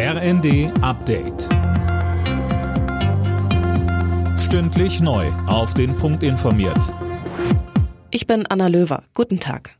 RND Update. Stündlich neu. Auf den Punkt informiert. Ich bin Anna Löwer. Guten Tag.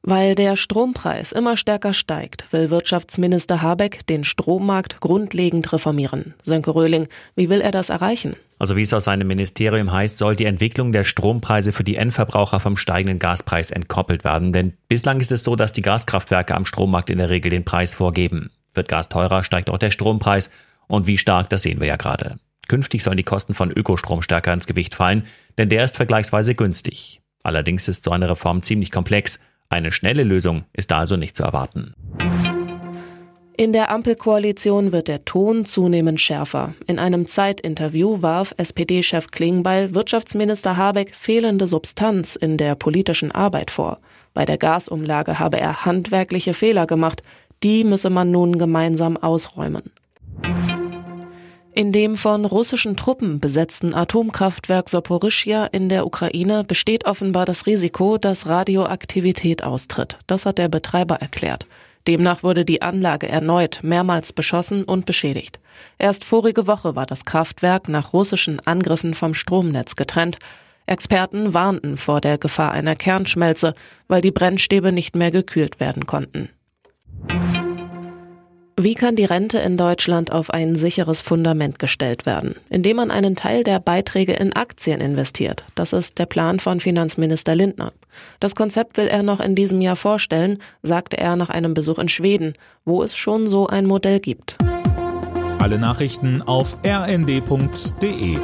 Weil der Strompreis immer stärker steigt, will Wirtschaftsminister Habeck den Strommarkt grundlegend reformieren. Sönke Röhling, wie will er das erreichen? Also wie es aus seinem Ministerium heißt, soll die Entwicklung der Strompreise für die Endverbraucher vom steigenden Gaspreis entkoppelt werden. Denn bislang ist es so, dass die Gaskraftwerke am Strommarkt in der Regel den Preis vorgeben. Wird Gas teurer, steigt auch der Strompreis. Und wie stark, das sehen wir ja gerade. Künftig sollen die Kosten von Ökostrom stärker ins Gewicht fallen, denn der ist vergleichsweise günstig. Allerdings ist so eine Reform ziemlich komplex. Eine schnelle Lösung ist da also nicht zu erwarten. In der Ampelkoalition wird der Ton zunehmend schärfer. In einem Zeitinterview warf SPD-Chef Klingbeil Wirtschaftsminister Habeck fehlende Substanz in der politischen Arbeit vor. Bei der Gasumlage habe er handwerkliche Fehler gemacht. Die müsse man nun gemeinsam ausräumen. In dem von russischen Truppen besetzten Atomkraftwerk Saporischja in der Ukraine besteht offenbar das Risiko, dass Radioaktivität austritt. Das hat der Betreiber erklärt. Demnach wurde die Anlage erneut mehrmals beschossen und beschädigt. Erst vorige Woche war das Kraftwerk nach russischen Angriffen vom Stromnetz getrennt. Experten warnten vor der Gefahr einer Kernschmelze, weil die Brennstäbe nicht mehr gekühlt werden konnten. Wie kann die Rente in Deutschland auf ein sicheres Fundament gestellt werden? Indem man einen Teil der Beiträge in Aktien investiert. Das ist der Plan von Finanzminister Lindner. Das Konzept will er noch in diesem Jahr vorstellen, sagte er nach einem Besuch in Schweden, wo es schon so ein Modell gibt. Alle Nachrichten auf rnd.de